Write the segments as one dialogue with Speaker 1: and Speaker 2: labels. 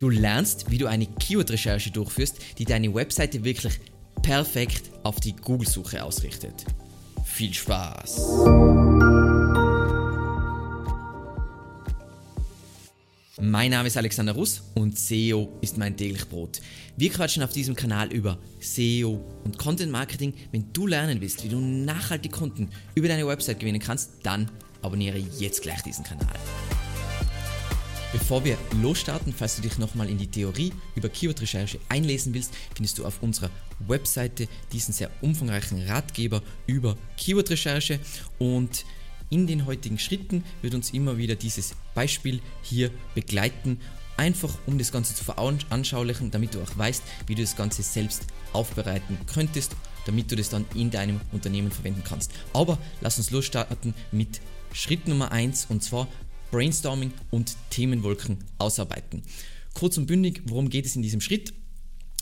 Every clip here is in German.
Speaker 1: Du lernst, wie du eine Keyword-Recherche durchführst, die deine Webseite wirklich perfekt auf die Google-Suche ausrichtet. Viel Spaß! Mein Name ist Alexander Russ und SEO ist mein täglich Brot. Wir quatschen auf diesem Kanal über SEO und Content Marketing. Wenn du lernen willst, wie du nachhaltig Kunden über deine Website gewinnen kannst, dann abonniere jetzt gleich diesen Kanal. Bevor wir losstarten, falls du dich nochmal in die Theorie über Keyword-Recherche einlesen willst, findest du auf unserer Webseite diesen sehr umfangreichen Ratgeber über Keyword-Recherche und in den heutigen Schritten wird uns immer wieder dieses Beispiel hier begleiten, einfach um das Ganze zu veranschaulichen, damit du auch weißt, wie du das Ganze selbst aufbereiten könntest, damit du das dann in deinem Unternehmen verwenden kannst. Aber lass uns losstarten mit Schritt Nummer 1 und zwar Brainstorming und Themenwolken ausarbeiten. Kurz und bündig, worum geht es in diesem Schritt?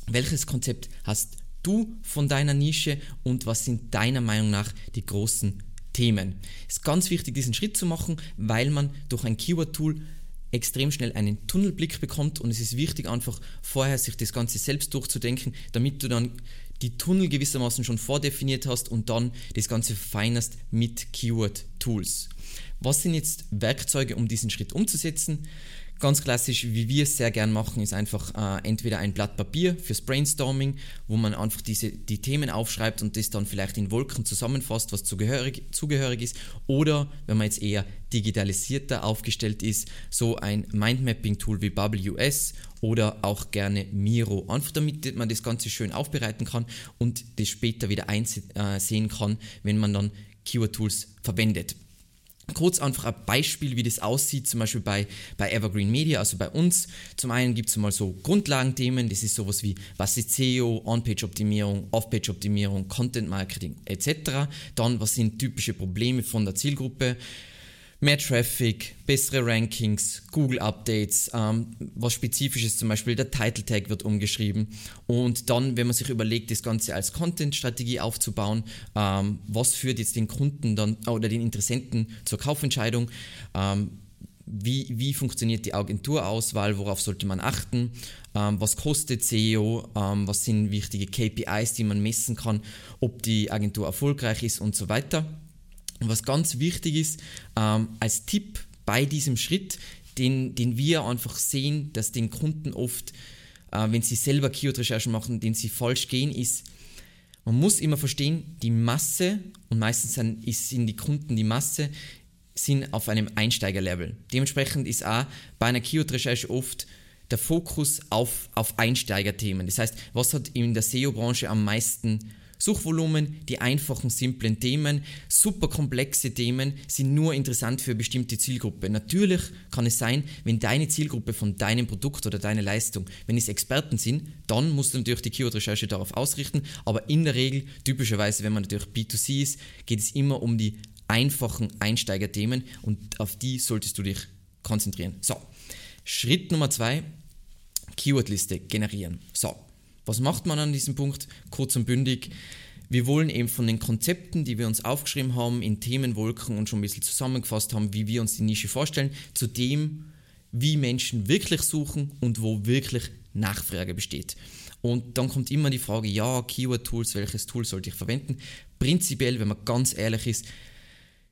Speaker 1: Welches Konzept hast du von deiner Nische und was sind deiner Meinung nach die großen Themen? Es ist ganz wichtig, diesen Schritt zu machen, weil man durch ein Keyword-Tool extrem schnell einen Tunnelblick bekommt und es ist wichtig, einfach vorher sich das Ganze selbst durchzudenken, damit du dann die Tunnel gewissermaßen schon vordefiniert hast und dann das Ganze verfeinerst mit Keyword-Tools. Was sind jetzt Werkzeuge, um diesen Schritt umzusetzen? Ganz klassisch, wie wir es sehr gern machen, ist einfach äh, entweder ein Blatt Papier fürs Brainstorming, wo man einfach diese, die Themen aufschreibt und das dann vielleicht in Wolken zusammenfasst, was zugehörig, zugehörig ist. Oder wenn man jetzt eher digitalisierter aufgestellt ist, so ein Mindmapping-Tool wie WS oder auch gerne Miro. Einfach damit man das Ganze schön aufbereiten kann und das später wieder einsehen äh, kann, wenn man dann Keyword-Tools verwendet. Kurz einfach ein Beispiel, wie das aussieht, zum Beispiel bei, bei Evergreen Media, also bei uns. Zum einen gibt es mal so Grundlagenthemen, das ist sowas wie, was ist SEO, On-Page-Optimierung, Off-Page-Optimierung, Content-Marketing etc. Dann, was sind typische Probleme von der Zielgruppe mehr Traffic, bessere Rankings, Google Updates, ähm, was Spezifisches, zum Beispiel der Title Tag wird umgeschrieben. Und dann, wenn man sich überlegt, das Ganze als Content-Strategie aufzubauen, ähm, was führt jetzt den Kunden dann oder den Interessenten zur Kaufentscheidung? Ähm, wie, wie funktioniert die Agenturauswahl, worauf sollte man achten, ähm, was kostet SEO, ähm, was sind wichtige KPIs, die man messen kann, ob die Agentur erfolgreich ist und so weiter. Und was ganz wichtig ist, ähm, als Tipp bei diesem Schritt, den, den wir einfach sehen, dass den Kunden oft, äh, wenn sie selber Keyword-Recherchen machen, den sie falsch gehen, ist, man muss immer verstehen, die Masse, und meistens sind, sind die Kunden die Masse, sind auf einem Einsteigerlevel. Dementsprechend ist auch bei einer Keyword-Recherche oft der Fokus auf, auf Einsteigerthemen. Das heißt, was hat in der SEO-Branche am meisten Suchvolumen, die einfachen, simplen Themen, super komplexe Themen sind nur interessant für eine bestimmte Zielgruppe. Natürlich kann es sein, wenn deine Zielgruppe von deinem Produkt oder deiner Leistung, wenn es Experten sind, dann musst du natürlich die Keyword-Recherche darauf ausrichten. Aber in der Regel, typischerweise, wenn man natürlich B2C ist, geht es immer um die einfachen Einsteigerthemen und auf die solltest du dich konzentrieren. So, Schritt Nummer zwei, Keywordliste generieren. So, was macht man an diesem Punkt? Kurz und bündig. Wir wollen eben von den Konzepten, die wir uns aufgeschrieben haben, in Themenwolken und schon ein bisschen zusammengefasst haben, wie wir uns die Nische vorstellen, zu dem, wie Menschen wirklich suchen und wo wirklich Nachfrage besteht. Und dann kommt immer die Frage, ja, Keyword-Tools, welches Tool sollte ich verwenden? Prinzipiell, wenn man ganz ehrlich ist,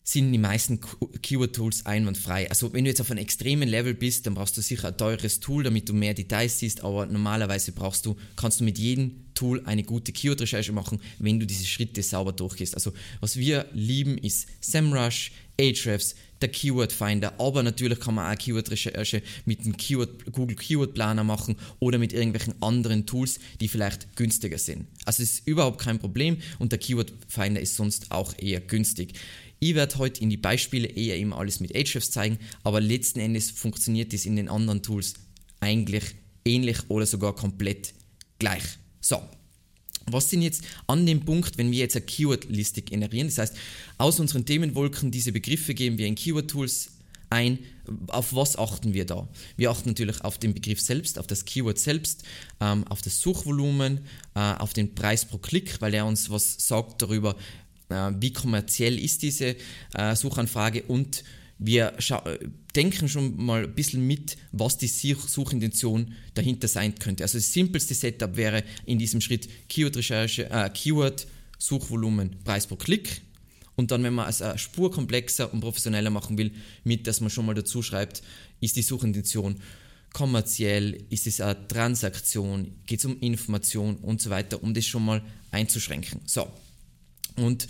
Speaker 1: sind die meisten Keyword-Tools einwandfrei. Also wenn du jetzt auf einem extremen Level bist, dann brauchst du sicher ein teures Tool, damit du mehr Details siehst, aber normalerweise brauchst du, kannst du mit jedem Tool eine gute Keyword-Recherche machen, wenn du diese Schritte sauber durchgehst. Also was wir lieben ist SEMrush, Ahrefs, der Keyword Finder, aber natürlich kann man auch Keyword-Recherche mit dem Keyword, Google Keyword Planer machen oder mit irgendwelchen anderen Tools, die vielleicht günstiger sind. Also es ist überhaupt kein Problem und der Keyword Finder ist sonst auch eher günstig. Ich werde heute in die Beispiele eher immer alles mit Ahrefs zeigen, aber letzten Endes funktioniert das in den anderen Tools eigentlich ähnlich oder sogar komplett gleich. So, was sind jetzt an dem Punkt, wenn wir jetzt eine Keyword-Liste generieren? Das heißt, aus unseren Themenwolken diese Begriffe geben wir in Keyword-Tools ein. Auf was achten wir da? Wir achten natürlich auf den Begriff selbst, auf das Keyword selbst, ähm, auf das Suchvolumen, äh, auf den Preis pro Klick, weil er uns was sagt darüber, wie kommerziell ist diese äh, Suchanfrage und wir denken schon mal ein bisschen mit, was die Suchintention dahinter sein könnte. Also das simpelste Setup wäre in diesem Schritt Keyword-Recherche, äh, Keyword, Suchvolumen, Preis pro Klick. Und dann, wenn man es eine Spur komplexer und professioneller machen will, mit, dass man schon mal dazu schreibt, ist die Suchintention kommerziell, ist es eine Transaktion, geht es um Information und so weiter, um das schon mal einzuschränken. So. Und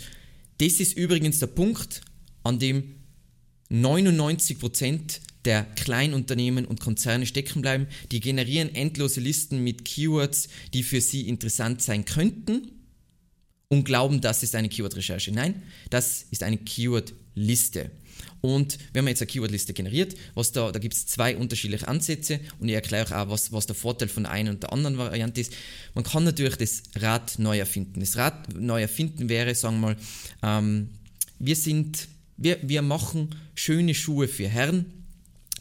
Speaker 1: das ist übrigens der Punkt, an dem 99% der Kleinunternehmen und Konzerne stecken bleiben. Die generieren endlose Listen mit Keywords, die für sie interessant sein könnten und glauben, das ist eine Keyword-Recherche. Nein, das ist eine Keyword-Liste. Und wenn man jetzt eine Keyword-Liste generiert, was da, da gibt es zwei unterschiedliche Ansätze und ich erkläre auch, was, was der Vorteil von der einen und der anderen Variante ist. Man kann natürlich das Rad neu erfinden. Das Rad neu erfinden wäre, sagen wir mal, ähm, wir sind wir, wir machen schöne Schuhe für Herren.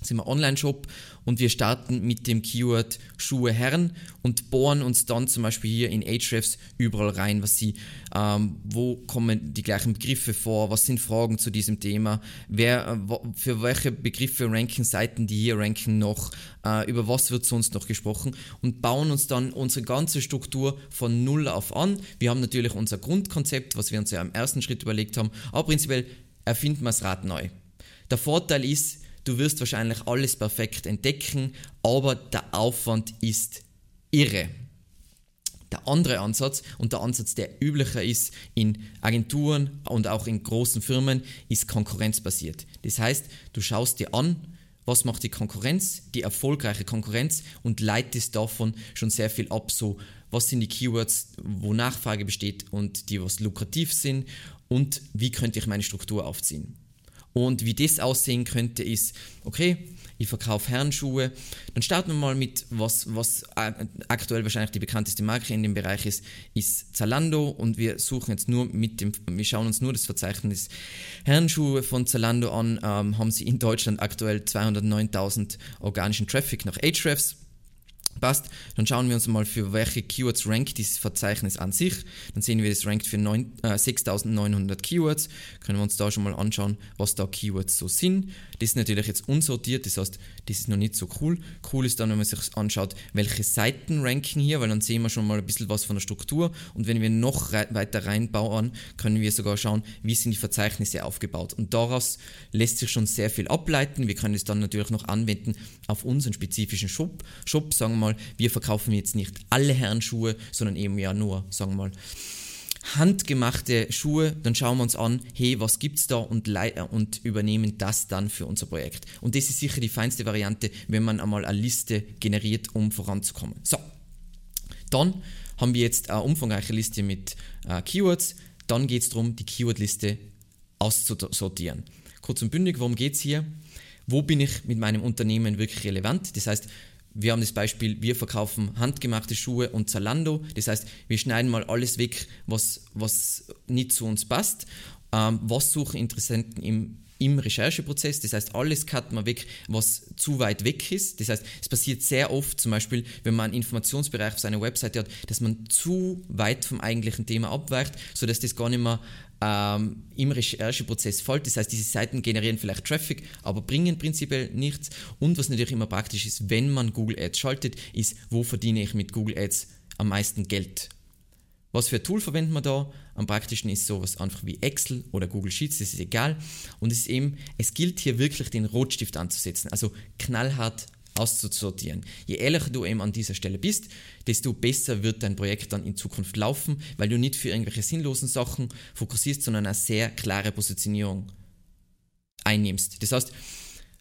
Speaker 1: Sind wir Online-Shop und wir starten mit dem Keyword Schuhe Herren und bohren uns dann zum Beispiel hier in Ahrefs überall rein, was sie, ähm, wo kommen die gleichen Begriffe vor, was sind Fragen zu diesem Thema, wer, äh, für welche Begriffe ranken Seiten, die hier ranken noch, äh, über was wird sonst noch gesprochen und bauen uns dann unsere ganze Struktur von Null auf an. Wir haben natürlich unser Grundkonzept, was wir uns ja im ersten Schritt überlegt haben, aber prinzipiell erfinden wir das Rad neu. Der Vorteil ist, du wirst wahrscheinlich alles perfekt entdecken, aber der Aufwand ist irre. Der andere Ansatz und der Ansatz, der üblicher ist in Agenturen und auch in großen Firmen, ist konkurrenzbasiert. Das heißt, du schaust dir an, was macht die Konkurrenz, die erfolgreiche Konkurrenz und leitest davon schon sehr viel ab, so was sind die Keywords, wo Nachfrage besteht und die was lukrativ sind und wie könnte ich meine Struktur aufziehen. Und wie das aussehen könnte, ist, okay, ich verkaufe Herrenschuhe. Dann starten wir mal mit, was, was aktuell wahrscheinlich die bekannteste Marke in dem Bereich ist, ist Zalando. Und wir suchen jetzt nur mit dem, wir schauen uns nur das Verzeichnis Herrenschuhe von Zalando an. Ähm, haben sie in Deutschland aktuell 209.000 organischen Traffic nach Ahrefs. Passt. Dann schauen wir uns mal, für welche Keywords rankt dieses Verzeichnis an sich. Dann sehen wir, es rankt für äh, 6900 Keywords. Können wir uns da schon mal anschauen, was da Keywords so sind. Das ist natürlich jetzt unsortiert, das heißt, das ist noch nicht so cool. Cool ist dann, wenn man sich anschaut, welche Seiten ranken hier, weil dann sehen wir schon mal ein bisschen was von der Struktur. Und wenn wir noch weiter reinbauen, können wir sogar schauen, wie sind die Verzeichnisse aufgebaut. Und daraus lässt sich schon sehr viel ableiten. Wir können es dann natürlich noch anwenden auf unseren spezifischen Shop. Shop, sagen wir mal, wir verkaufen jetzt nicht alle Herrenschuhe, sondern eben ja nur, sagen wir mal, handgemachte Schuhe, dann schauen wir uns an, hey, was gibt's da und, und übernehmen das dann für unser Projekt. Und das ist sicher die feinste Variante, wenn man einmal eine Liste generiert, um voranzukommen. So, dann haben wir jetzt eine umfangreiche Liste mit äh, Keywords. Dann geht es darum, die Keywordliste auszusortieren. Kurz und bündig, worum geht es hier? Wo bin ich mit meinem Unternehmen wirklich relevant? Das heißt, wir haben das Beispiel, wir verkaufen handgemachte Schuhe und Zalando. Das heißt, wir schneiden mal alles weg, was, was nicht zu uns passt. Ähm, was suchen Interessenten im, im Rechercheprozess? Das heißt, alles cutten wir weg, was zu weit weg ist. Das heißt, es passiert sehr oft, zum Beispiel, wenn man einen Informationsbereich auf seiner Webseite hat, dass man zu weit vom eigentlichen Thema abweicht, sodass das gar nicht mehr ähm, im Rechercheprozess fällt. Das heißt, diese Seiten generieren vielleicht Traffic, aber bringen prinzipiell nichts. Und was natürlich immer praktisch ist, wenn man Google Ads schaltet, ist, wo verdiene ich mit Google Ads am meisten Geld. Was für ein Tool verwenden wir da? Am praktischen ist sowas einfach wie Excel oder Google Sheets, das ist egal. Und es ist eben, es gilt hier wirklich den Rotstift anzusetzen, also knallhart auszusortieren. Je ehrlicher du eben an dieser Stelle bist, desto besser wird dein Projekt dann in Zukunft laufen, weil du nicht für irgendwelche sinnlosen Sachen fokussierst, sondern eine sehr klare Positionierung einnimmst. Das heißt,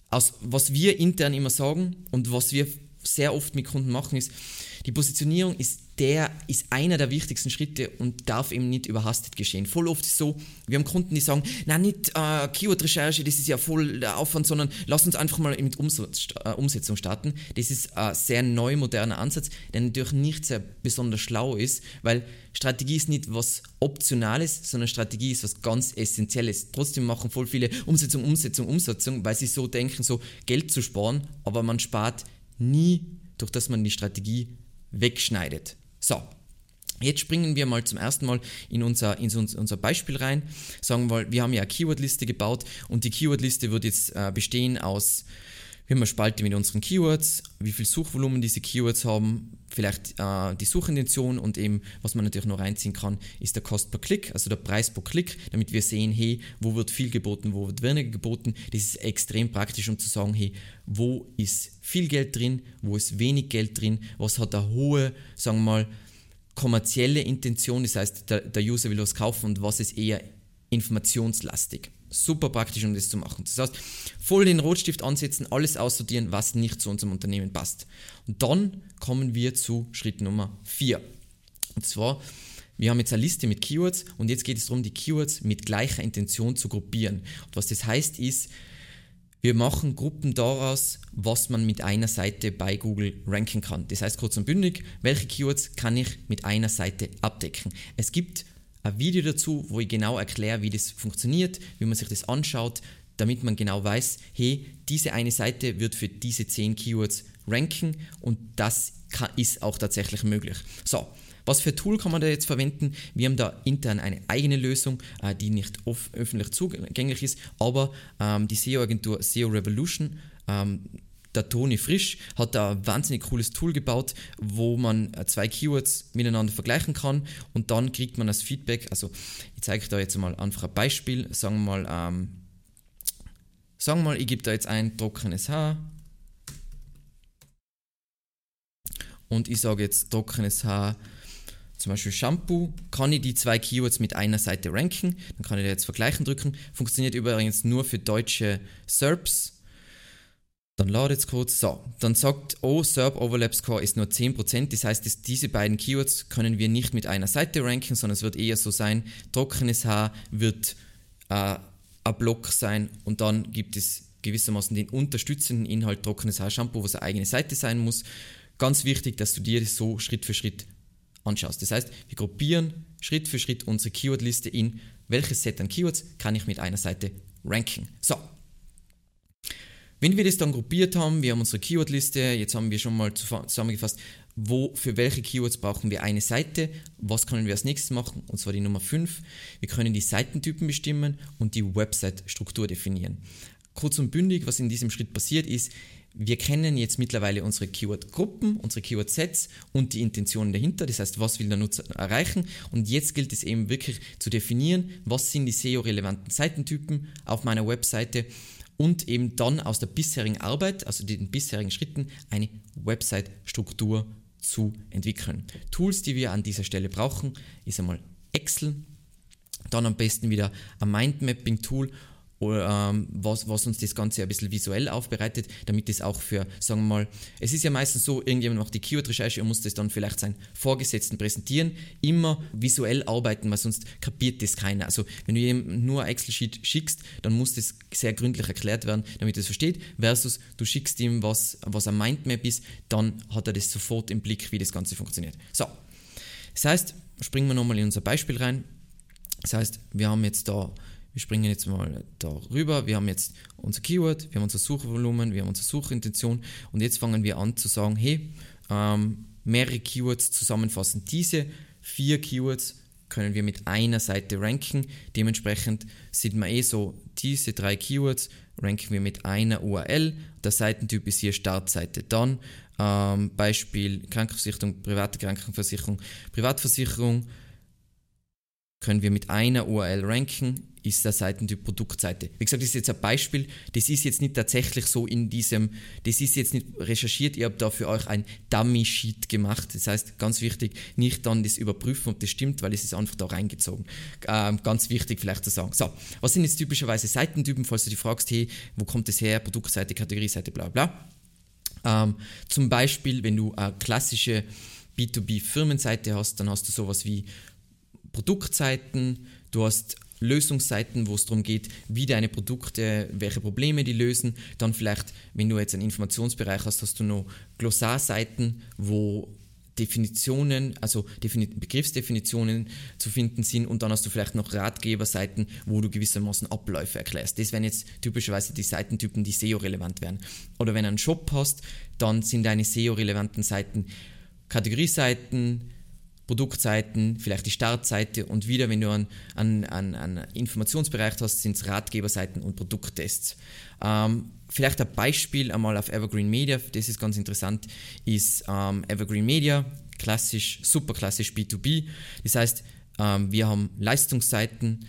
Speaker 1: aus, was wir intern immer sagen und was wir sehr oft mit Kunden machen, ist, die Positionierung ist der ist einer der wichtigsten Schritte und darf eben nicht überhastet geschehen. Voll oft ist so, wir haben Kunden, die sagen, na nicht äh, Keyword-Recherche, das ist ja voll der Aufwand, sondern lass uns einfach mal mit Umsatz, äh, Umsetzung starten. Das ist ein sehr neu moderner Ansatz, der natürlich nicht sehr besonders schlau ist, weil Strategie ist nicht was Optionales, sondern Strategie ist was ganz Essentielles. Trotzdem machen voll viele Umsetzung, Umsetzung, Umsetzung, weil sie so denken, so Geld zu sparen, aber man spart nie, durch das man die Strategie wegschneidet. So, Jetzt springen wir mal zum ersten Mal in unser, in unser Beispiel rein. Sagen wir, wir haben ja eine Keywordliste gebaut und die Keywordliste wird jetzt äh, bestehen aus wir haben eine Spalte mit unseren Keywords, wie viel Suchvolumen diese Keywords haben, vielleicht äh, die Suchintention und eben, was man natürlich noch reinziehen kann, ist der Cost per Klick, also der Preis pro Klick, damit wir sehen, hey, wo wird viel geboten, wo wird weniger geboten. Das ist extrem praktisch, um zu sagen, hey, wo ist viel Geld drin, wo ist wenig Geld drin, was hat eine hohe, sagen wir mal, kommerzielle Intention, das heißt, der, der User will was kaufen und was ist eher informationslastig. Super praktisch, um das zu machen. Das heißt, voll den Rotstift ansetzen, alles aussortieren, was nicht zu unserem Unternehmen passt. Und dann kommen wir zu Schritt Nummer 4. Und zwar, wir haben jetzt eine Liste mit Keywords und jetzt geht es darum, die Keywords mit gleicher Intention zu gruppieren. Und was das heißt, ist, wir machen Gruppen daraus, was man mit einer Seite bei Google ranken kann. Das heißt kurz und bündig, welche Keywords kann ich mit einer Seite abdecken. Es gibt ein Video dazu, wo ich genau erkläre, wie das funktioniert, wie man sich das anschaut, damit man genau weiß, hey, diese eine Seite wird für diese 10 Keywords ranken und das kann, ist auch tatsächlich möglich. So, was für Tool kann man da jetzt verwenden? Wir haben da intern eine eigene Lösung, äh, die nicht öffentlich zugänglich ist, aber ähm, die SEO-Agentur SEO Revolution ähm, der Toni Frisch hat da ein wahnsinnig cooles Tool gebaut, wo man äh, zwei Keywords miteinander vergleichen kann und dann kriegt man das Feedback. Also ich zeige euch da jetzt mal einfach ein Beispiel. Sagen wir mal, ähm, sagen wir mal, ich gebe da jetzt ein trockenes Haar und ich sage jetzt trockenes Haar zum Beispiel Shampoo, kann ich die zwei Keywords mit einer Seite ranken, dann kann ich da jetzt vergleichen drücken. Funktioniert übrigens nur für deutsche SERPs, dann ladet es kurz. So, dann sagt, oh, SERP Overlap Score ist nur 10%. Das heißt, dass diese beiden Keywords können wir nicht mit einer Seite ranken, sondern es wird eher so sein, trockenes Haar wird äh, ein Block sein und dann gibt es gewissermaßen den unterstützenden Inhalt trockenes Haarshampoo, was eine eigene Seite sein muss. Ganz wichtig, dass du dir das so Schritt für Schritt anschaust. Das heißt, wir gruppieren Schritt für Schritt unsere Keywordliste in, welches Set an Keywords kann ich mit einer Seite ranken. So, wenn wir das dann gruppiert haben, wir haben unsere Keywordliste, jetzt haben wir schon mal zusammengefasst, wo, für welche Keywords brauchen wir eine Seite, was können wir als nächstes machen, und zwar die Nummer 5. Wir können die Seitentypen bestimmen und die Website-Struktur definieren. Kurz und bündig, was in diesem Schritt passiert ist, wir kennen jetzt mittlerweile unsere Keyword-Gruppen, unsere Keyword-Sets und die Intentionen dahinter, das heißt, was will der Nutzer erreichen. Und jetzt gilt es eben wirklich zu definieren, was sind die SEO-relevanten Seitentypen auf meiner Webseite und eben dann aus der bisherigen Arbeit, also den bisherigen Schritten, eine Website-Struktur zu entwickeln. Tools, die wir an dieser Stelle brauchen, ist einmal Excel, dann am besten wieder ein Mindmapping-Tool was, was uns das Ganze ein bisschen visuell aufbereitet, damit es auch für, sagen wir mal, es ist ja meistens so, irgendjemand macht die Keyword-Recherche und muss das dann vielleicht seinen Vorgesetzten präsentieren, immer visuell arbeiten, weil sonst kapiert das keiner. Also wenn du ihm nur ein Excel-Sheet schickst, dann muss das sehr gründlich erklärt werden, damit er es versteht, versus du schickst ihm was, was ein Mindmap ist, dann hat er das sofort im Blick, wie das Ganze funktioniert. So, das heißt, springen wir nochmal in unser Beispiel rein. Das heißt, wir haben jetzt da wir springen jetzt mal da rüber. Wir haben jetzt unser Keyword, wir haben unser Suchvolumen, wir haben unsere Suchintention und jetzt fangen wir an zu sagen, hey, ähm, mehrere Keywords zusammenfassen. Diese vier Keywords können wir mit einer Seite ranken. Dementsprechend sieht man eh so, diese drei Keywords ranken wir mit einer URL. Der Seitentyp ist hier Startseite. Dann ähm, Beispiel Krankenversicherung, private Krankenversicherung, Privatversicherung können wir mit einer URL ranken ist der Seitentyp Produktseite. Wie gesagt, das ist jetzt ein Beispiel, das ist jetzt nicht tatsächlich so in diesem, das ist jetzt nicht recherchiert, ihr habt da für euch ein Dummy-Sheet gemacht. Das heißt, ganz wichtig, nicht dann das überprüfen, ob das stimmt, weil es ist einfach da reingezogen. Ähm, ganz wichtig vielleicht zu sagen. So, was sind jetzt typischerweise Seitentypen, falls du dich fragst, hey, wo kommt das her, Produktseite, Kategorieseite, bla bla. Ähm, zum Beispiel, wenn du eine klassische B2B-Firmenseite hast, dann hast du sowas wie Produktseiten, du hast Lösungsseiten, wo es darum geht, wie deine Produkte, welche Probleme die lösen. Dann vielleicht, wenn du jetzt einen Informationsbereich hast, hast du noch Glossarseiten, wo Definitionen, also Begriffsdefinitionen zu finden sind und dann hast du vielleicht noch Ratgeberseiten, wo du gewissermaßen Abläufe erklärst. Das wären jetzt typischerweise die Seitentypen, die SEO-relevant wären. Oder wenn du einen Shop hast, dann sind deine SEO-relevanten Seiten Kategorieseiten, Produktseiten, vielleicht die Startseite und wieder, wenn du einen, einen, einen Informationsbereich hast, sind es Ratgeberseiten und Produkttests. Ähm, vielleicht ein Beispiel einmal auf Evergreen Media, das ist ganz interessant, ist ähm, Evergreen Media, klassisch, super klassisch B2B. Das heißt, ähm, wir haben Leistungsseiten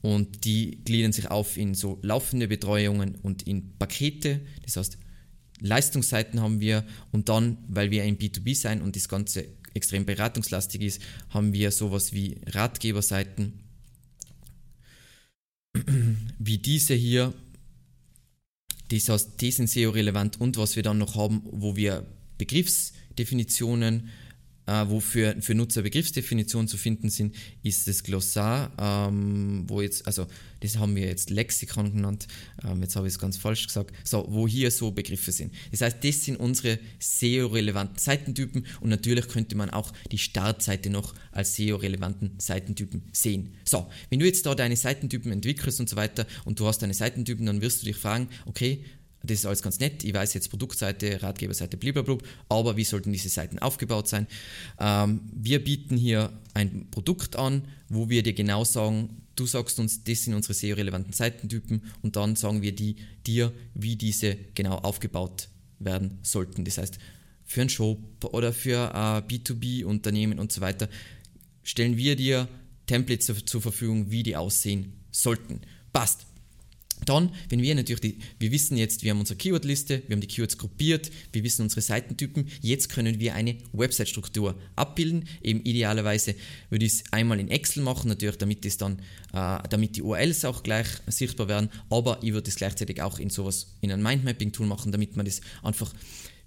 Speaker 1: und die gliedern sich auf in so laufende Betreuungen und in Pakete. Das heißt, Leistungsseiten haben wir und dann, weil wir ein B2B sein und das Ganze extrem beratungslastig ist, haben wir sowas wie Ratgeberseiten, wie diese hier. Die sind SEO-relevant und was wir dann noch haben, wo wir Begriffsdefinitionen äh, wo für, für Nutzer Begriffsdefinitionen zu finden sind, ist das Glossar, ähm, wo jetzt, also das haben wir jetzt Lexikon genannt, ähm, jetzt habe ich es ganz falsch gesagt, so, wo hier so Begriffe sind. Das heißt, das sind unsere SEO-relevanten Seitentypen und natürlich könnte man auch die Startseite noch als SEO-relevanten Seitentypen sehen. So, wenn du jetzt da deine Seitentypen entwickelst und so weiter und du hast deine Seitentypen, dann wirst du dich fragen, okay, das ist alles ganz nett. Ich weiß jetzt Produktseite, Ratgeberseite, blablabla, aber wie sollten diese Seiten aufgebaut sein? Ähm, wir bieten hier ein Produkt an, wo wir dir genau sagen, du sagst uns, das sind unsere SEO-relevanten Seitentypen und dann sagen wir die, dir, wie diese genau aufgebaut werden sollten. Das heißt, für einen Shop oder für äh, B2B-Unternehmen und so weiter stellen wir dir Templates zur, zur Verfügung, wie die aussehen sollten. Passt. Dann, wenn wir natürlich, die, wir wissen jetzt, wir haben unsere Keywordliste, wir haben die Keywords gruppiert, wir wissen unsere Seitentypen, jetzt können wir eine Website-Struktur abbilden. Eben idealerweise würde ich es einmal in Excel machen, natürlich, damit, es dann, äh, damit die URLs auch gleich sichtbar werden, aber ich würde es gleichzeitig auch in sowas, in ein Mindmapping-Tool machen, damit man das einfach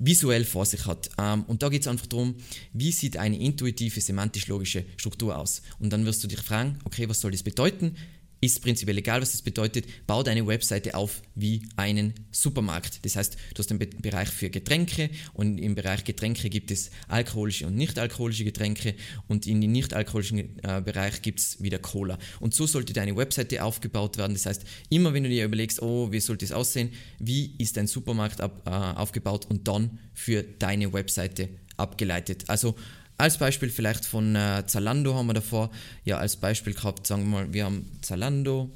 Speaker 1: visuell vor sich hat. Ähm, und da geht es einfach darum, wie sieht eine intuitive, semantisch-logische Struktur aus. Und dann wirst du dich fragen, okay, was soll das bedeuten? Ist prinzipiell egal, was das bedeutet, bau deine Webseite auf wie einen Supermarkt. Das heißt, du hast einen Be Bereich für Getränke und im Bereich Getränke gibt es alkoholische und nicht-alkoholische Getränke und in den nicht-alkoholischen äh, Bereich gibt es wieder Cola. Und so sollte deine Webseite aufgebaut werden. Das heißt, immer wenn du dir überlegst, oh, wie sollte es aussehen, wie ist dein Supermarkt ab, äh, aufgebaut und dann für deine Webseite abgeleitet. Also als Beispiel vielleicht von äh, Zalando haben wir davor ja als Beispiel gehabt, sagen wir mal, wir haben Zalando,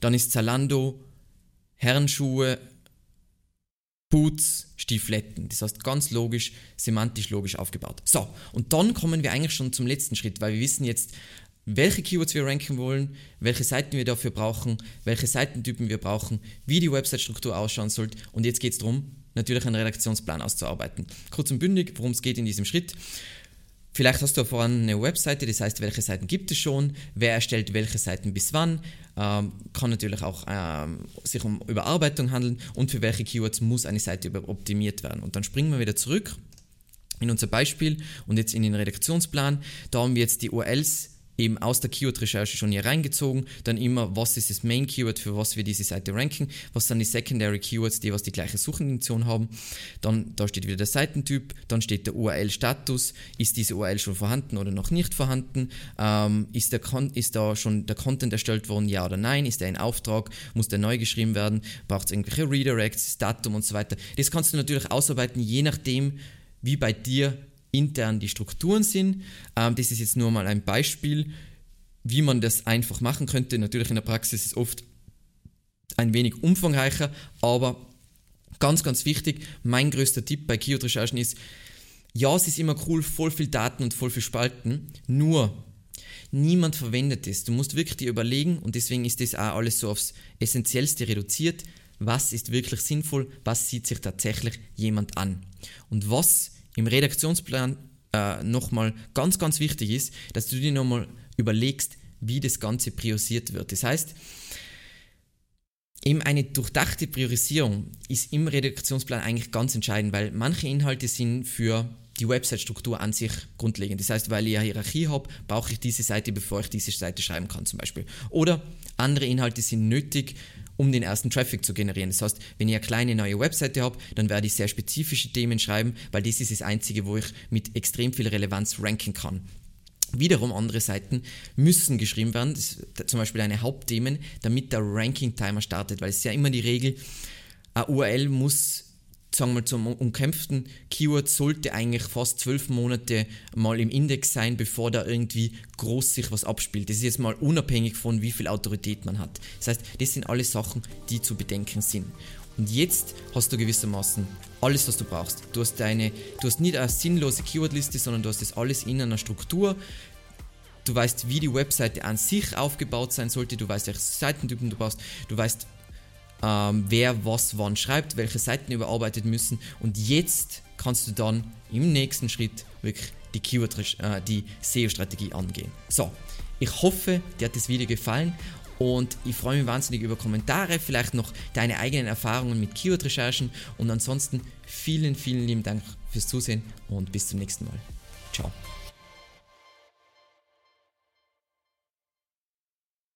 Speaker 1: dann ist Zalando Herrenschuhe, Boots, Stiefletten. Das heißt ganz logisch, semantisch logisch aufgebaut. So, und dann kommen wir eigentlich schon zum letzten Schritt, weil wir wissen jetzt, welche Keywords wir ranken wollen, welche Seiten wir dafür brauchen, welche Seitentypen wir brauchen, wie die Website-Struktur ausschauen sollte. Und jetzt geht es darum, natürlich einen Redaktionsplan auszuarbeiten. Kurz und bündig, worum es geht in diesem Schritt. Vielleicht hast du voran eine Webseite, das heißt, welche Seiten gibt es schon, wer erstellt welche Seiten bis wann, ähm, kann natürlich auch ähm, sich um Überarbeitung handeln und für welche Keywords muss eine Seite optimiert werden. Und dann springen wir wieder zurück in unser Beispiel und jetzt in den Redaktionsplan. Da haben wir jetzt die URLs eben aus der Keyword-Recherche schon hier reingezogen. Dann immer, was ist das Main-Keyword, für was wir diese Seite ranken, was sind die Secondary Keywords, die was die gleiche Suchintention haben. Dann, da steht wieder der Seitentyp, dann steht der URL-Status, ist diese URL schon vorhanden oder noch nicht vorhanden, ähm, ist, der ist da schon der Content erstellt worden, ja oder nein, ist der in Auftrag, muss der neu geschrieben werden, braucht es irgendwelche Redirects, Datum und so weiter. Das kannst du natürlich ausarbeiten, je nachdem, wie bei dir intern die Strukturen sind. Ähm, das ist jetzt nur mal ein Beispiel, wie man das einfach machen könnte. Natürlich in der Praxis ist es oft ein wenig umfangreicher, aber ganz, ganz wichtig, mein größter Tipp bei Keyword-Recherchen ist, ja, es ist immer cool, voll viel Daten und voll viel Spalten, nur niemand verwendet es. Du musst wirklich dir überlegen und deswegen ist das auch alles so aufs Essentiellste reduziert. Was ist wirklich sinnvoll? Was sieht sich tatsächlich jemand an? Und was im Redaktionsplan äh, nochmal ganz, ganz wichtig ist, dass du dir nochmal überlegst, wie das Ganze priorisiert wird. Das heißt, eben eine durchdachte Priorisierung ist im Redaktionsplan eigentlich ganz entscheidend, weil manche Inhalte sind für die Website-Struktur an sich grundlegend. Das heißt, weil ich eine Hierarchie habe, brauche ich diese Seite, bevor ich diese Seite schreiben kann zum Beispiel. Oder andere Inhalte sind nötig, um den ersten Traffic zu generieren. Das heißt, wenn ich eine kleine neue Webseite habe, dann werde ich sehr spezifische Themen schreiben, weil das ist das Einzige, wo ich mit extrem viel Relevanz ranken kann. Wiederum andere Seiten müssen geschrieben werden, zum Beispiel eine Hauptthemen, damit der Ranking-Timer startet, weil es ist ja immer die Regel, eine URL muss sagen wir zum umkämpften Keyword sollte eigentlich fast zwölf Monate mal im Index sein, bevor da irgendwie groß sich was abspielt. Das ist jetzt mal unabhängig von wie viel Autorität man hat. Das heißt, das sind alle Sachen, die zu bedenken sind. Und jetzt hast du gewissermaßen alles, was du brauchst. Du hast deine, du hast nicht eine sinnlose Keywordliste, sondern du hast das alles in einer Struktur. Du weißt, wie die Webseite an sich aufgebaut sein sollte. Du weißt, welche Seitentypen du brauchst. Du weißt, ähm, wer was wann schreibt, welche Seiten überarbeitet müssen. Und jetzt kannst du dann im nächsten Schritt wirklich die Keyword, äh, die SEO-Strategie angehen. So, ich hoffe, dir hat das Video gefallen und ich freue mich wahnsinnig über Kommentare, vielleicht noch deine eigenen Erfahrungen mit Keyword-Recherchen. Und ansonsten vielen, vielen lieben Dank fürs Zusehen und bis zum nächsten Mal. Ciao.